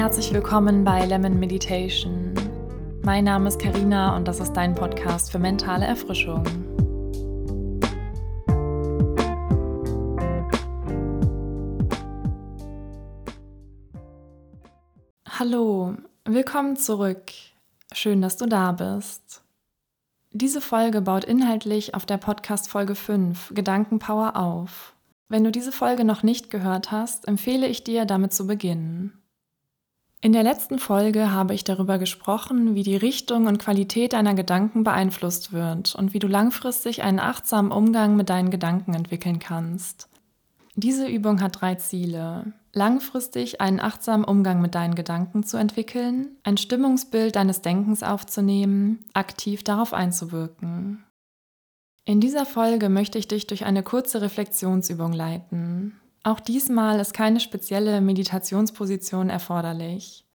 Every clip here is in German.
Herzlich willkommen bei Lemon Meditation. Mein Name ist Karina und das ist dein Podcast für mentale Erfrischung. Hallo, willkommen zurück. Schön, dass du da bist. Diese Folge baut inhaltlich auf der Podcast Folge 5 Gedankenpower auf. Wenn du diese Folge noch nicht gehört hast, empfehle ich dir, damit zu beginnen. In der letzten Folge habe ich darüber gesprochen, wie die Richtung und Qualität deiner Gedanken beeinflusst wird und wie du langfristig einen achtsamen Umgang mit deinen Gedanken entwickeln kannst. Diese Übung hat drei Ziele. Langfristig einen achtsamen Umgang mit deinen Gedanken zu entwickeln, ein Stimmungsbild deines Denkens aufzunehmen, aktiv darauf einzuwirken. In dieser Folge möchte ich dich durch eine kurze Reflexionsübung leiten. Auch diesmal ist keine spezielle Meditationsposition erforderlich.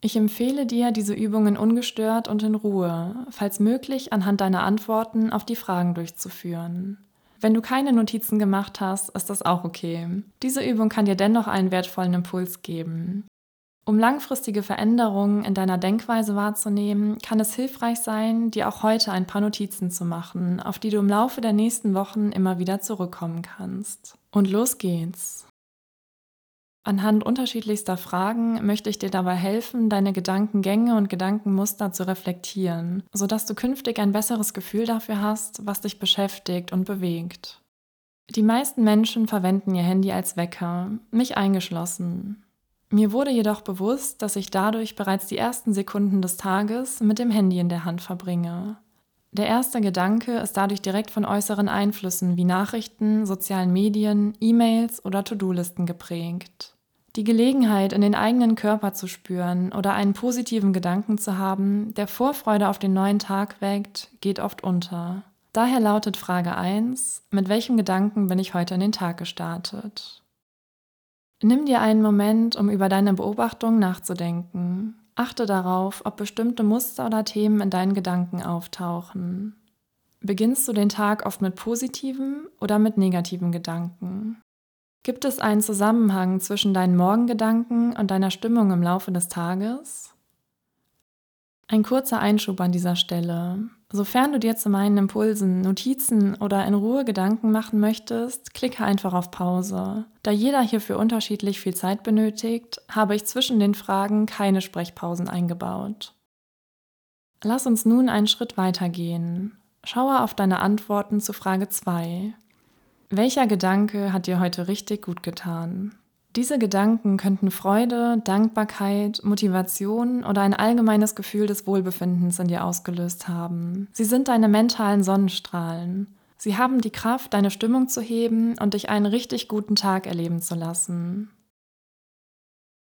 Ich empfehle dir, diese Übungen ungestört und in Ruhe, falls möglich anhand deiner Antworten auf die Fragen durchzuführen. Wenn du keine Notizen gemacht hast, ist das auch okay. Diese Übung kann dir dennoch einen wertvollen Impuls geben. Um langfristige Veränderungen in deiner Denkweise wahrzunehmen, kann es hilfreich sein, dir auch heute ein paar Notizen zu machen, auf die du im Laufe der nächsten Wochen immer wieder zurückkommen kannst. Und los geht's! Anhand unterschiedlichster Fragen möchte ich dir dabei helfen, deine Gedankengänge und Gedankenmuster zu reflektieren, sodass du künftig ein besseres Gefühl dafür hast, was dich beschäftigt und bewegt. Die meisten Menschen verwenden ihr Handy als Wecker, mich eingeschlossen. Mir wurde jedoch bewusst, dass ich dadurch bereits die ersten Sekunden des Tages mit dem Handy in der Hand verbringe. Der erste Gedanke ist dadurch direkt von äußeren Einflüssen wie Nachrichten, sozialen Medien, E-Mails oder To-Do-Listen geprägt. Die Gelegenheit, in den eigenen Körper zu spüren oder einen positiven Gedanken zu haben, der Vorfreude auf den neuen Tag weckt, geht oft unter. Daher lautet Frage 1, mit welchem Gedanken bin ich heute in den Tag gestartet? Nimm dir einen Moment, um über deine Beobachtung nachzudenken. Achte darauf, ob bestimmte Muster oder Themen in deinen Gedanken auftauchen. Beginnst du den Tag oft mit positiven oder mit negativen Gedanken? Gibt es einen Zusammenhang zwischen deinen Morgengedanken und deiner Stimmung im Laufe des Tages? Ein kurzer Einschub an dieser Stelle. Sofern du dir zu meinen Impulsen Notizen oder in Ruhe Gedanken machen möchtest, klicke einfach auf Pause. Da jeder hierfür unterschiedlich viel Zeit benötigt, habe ich zwischen den Fragen keine Sprechpausen eingebaut. Lass uns nun einen Schritt weitergehen. Schaue auf deine Antworten zu Frage 2. Welcher Gedanke hat dir heute richtig gut getan? Diese Gedanken könnten Freude, Dankbarkeit, Motivation oder ein allgemeines Gefühl des Wohlbefindens in dir ausgelöst haben. Sie sind deine mentalen Sonnenstrahlen. Sie haben die Kraft, deine Stimmung zu heben und dich einen richtig guten Tag erleben zu lassen.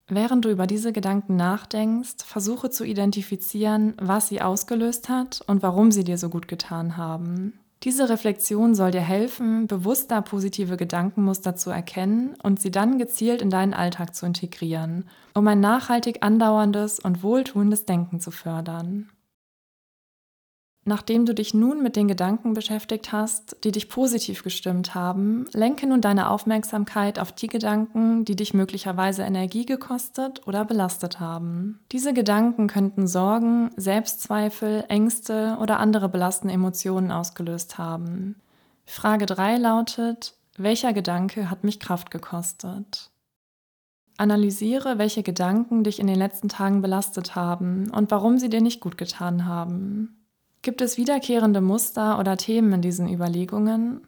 Während du über diese Gedanken nachdenkst, versuche zu identifizieren, was sie ausgelöst hat und warum sie dir so gut getan haben. Diese Reflexion soll dir helfen, bewusster positive Gedankenmuster zu erkennen und sie dann gezielt in deinen Alltag zu integrieren, um ein nachhaltig andauerndes und wohltuendes Denken zu fördern. Nachdem du dich nun mit den Gedanken beschäftigt hast, die dich positiv gestimmt haben, lenke nun deine Aufmerksamkeit auf die Gedanken, die dich möglicherweise Energie gekostet oder belastet haben. Diese Gedanken könnten Sorgen, Selbstzweifel, Ängste oder andere belastende Emotionen ausgelöst haben. Frage 3 lautet, welcher Gedanke hat mich Kraft gekostet? Analysiere, welche Gedanken dich in den letzten Tagen belastet haben und warum sie dir nicht gut getan haben. Gibt es wiederkehrende Muster oder Themen in diesen Überlegungen?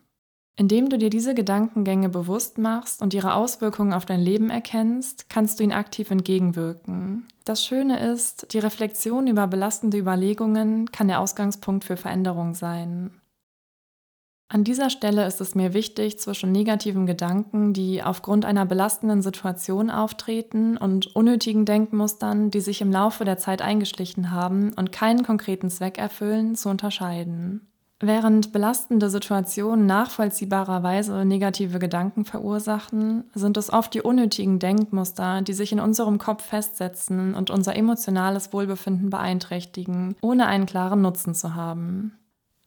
Indem du dir diese Gedankengänge bewusst machst und ihre Auswirkungen auf dein Leben erkennst, kannst du ihnen aktiv entgegenwirken. Das Schöne ist, die Reflexion über belastende Überlegungen kann der Ausgangspunkt für Veränderung sein. An dieser Stelle ist es mir wichtig, zwischen negativen Gedanken, die aufgrund einer belastenden Situation auftreten, und unnötigen Denkmustern, die sich im Laufe der Zeit eingeschlichen haben und keinen konkreten Zweck erfüllen, zu unterscheiden. Während belastende Situationen nachvollziehbarerweise negative Gedanken verursachen, sind es oft die unnötigen Denkmuster, die sich in unserem Kopf festsetzen und unser emotionales Wohlbefinden beeinträchtigen, ohne einen klaren Nutzen zu haben.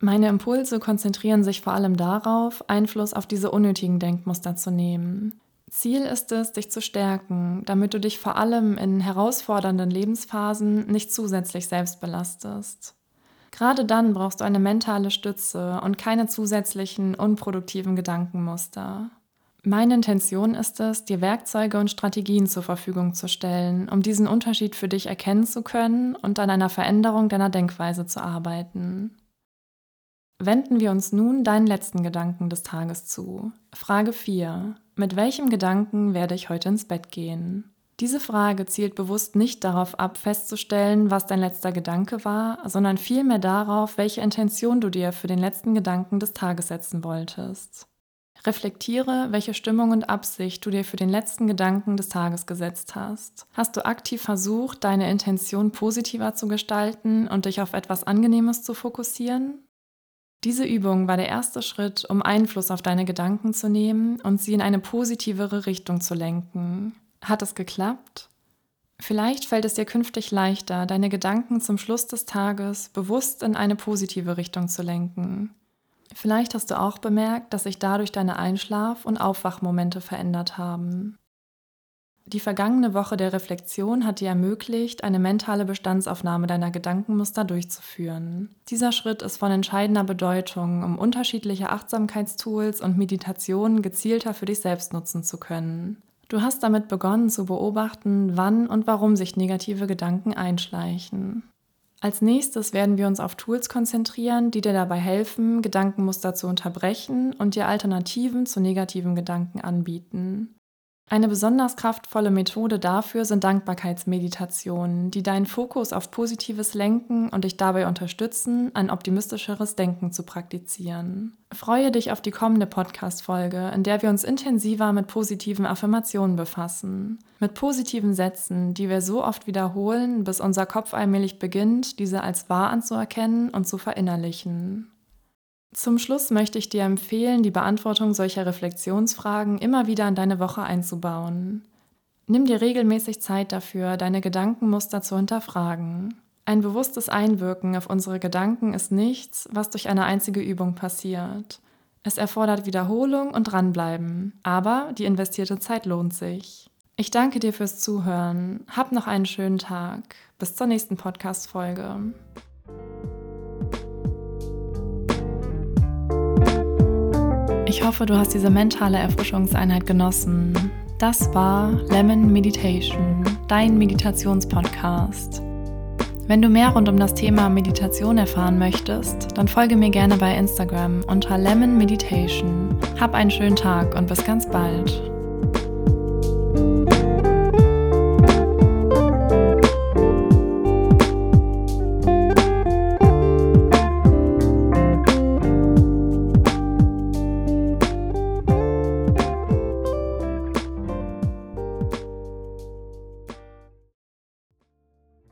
Meine Impulse konzentrieren sich vor allem darauf, Einfluss auf diese unnötigen Denkmuster zu nehmen. Ziel ist es, dich zu stärken, damit du dich vor allem in herausfordernden Lebensphasen nicht zusätzlich selbst belastest. Gerade dann brauchst du eine mentale Stütze und keine zusätzlichen unproduktiven Gedankenmuster. Meine Intention ist es, dir Werkzeuge und Strategien zur Verfügung zu stellen, um diesen Unterschied für dich erkennen zu können und an einer Veränderung deiner Denkweise zu arbeiten. Wenden wir uns nun deinen letzten Gedanken des Tages zu. Frage 4. Mit welchem Gedanken werde ich heute ins Bett gehen? Diese Frage zielt bewusst nicht darauf ab, festzustellen, was dein letzter Gedanke war, sondern vielmehr darauf, welche Intention du dir für den letzten Gedanken des Tages setzen wolltest. Reflektiere, welche Stimmung und Absicht du dir für den letzten Gedanken des Tages gesetzt hast. Hast du aktiv versucht, deine Intention positiver zu gestalten und dich auf etwas Angenehmes zu fokussieren? Diese Übung war der erste Schritt, um Einfluss auf deine Gedanken zu nehmen und sie in eine positivere Richtung zu lenken. Hat es geklappt? Vielleicht fällt es dir künftig leichter, deine Gedanken zum Schluss des Tages bewusst in eine positive Richtung zu lenken. Vielleicht hast du auch bemerkt, dass sich dadurch deine Einschlaf- und Aufwachmomente verändert haben. Die vergangene Woche der Reflexion hat dir ermöglicht, eine mentale Bestandsaufnahme deiner Gedankenmuster durchzuführen. Dieser Schritt ist von entscheidender Bedeutung, um unterschiedliche Achtsamkeitstools und Meditationen gezielter für dich selbst nutzen zu können. Du hast damit begonnen zu beobachten, wann und warum sich negative Gedanken einschleichen. Als nächstes werden wir uns auf Tools konzentrieren, die dir dabei helfen, Gedankenmuster zu unterbrechen und dir Alternativen zu negativen Gedanken anbieten. Eine besonders kraftvolle Methode dafür sind Dankbarkeitsmeditationen, die deinen Fokus auf Positives lenken und dich dabei unterstützen, ein optimistischeres Denken zu praktizieren. Freue dich auf die kommende Podcast-Folge, in der wir uns intensiver mit positiven Affirmationen befassen. Mit positiven Sätzen, die wir so oft wiederholen, bis unser Kopf allmählich beginnt, diese als wahr anzuerkennen und zu verinnerlichen. Zum Schluss möchte ich dir empfehlen, die Beantwortung solcher Reflexionsfragen immer wieder in deine Woche einzubauen. Nimm dir regelmäßig Zeit dafür, deine Gedankenmuster zu hinterfragen. Ein bewusstes Einwirken auf unsere Gedanken ist nichts, was durch eine einzige Übung passiert. Es erfordert Wiederholung und Dranbleiben, aber die investierte Zeit lohnt sich. Ich danke dir fürs Zuhören. Hab noch einen schönen Tag. Bis zur nächsten Podcast-Folge. Ich hoffe, du hast diese mentale Erfrischungseinheit genossen. Das war Lemon Meditation, dein Meditationspodcast. Wenn du mehr rund um das Thema Meditation erfahren möchtest, dann folge mir gerne bei Instagram unter Lemon Meditation. Hab einen schönen Tag und bis ganz bald.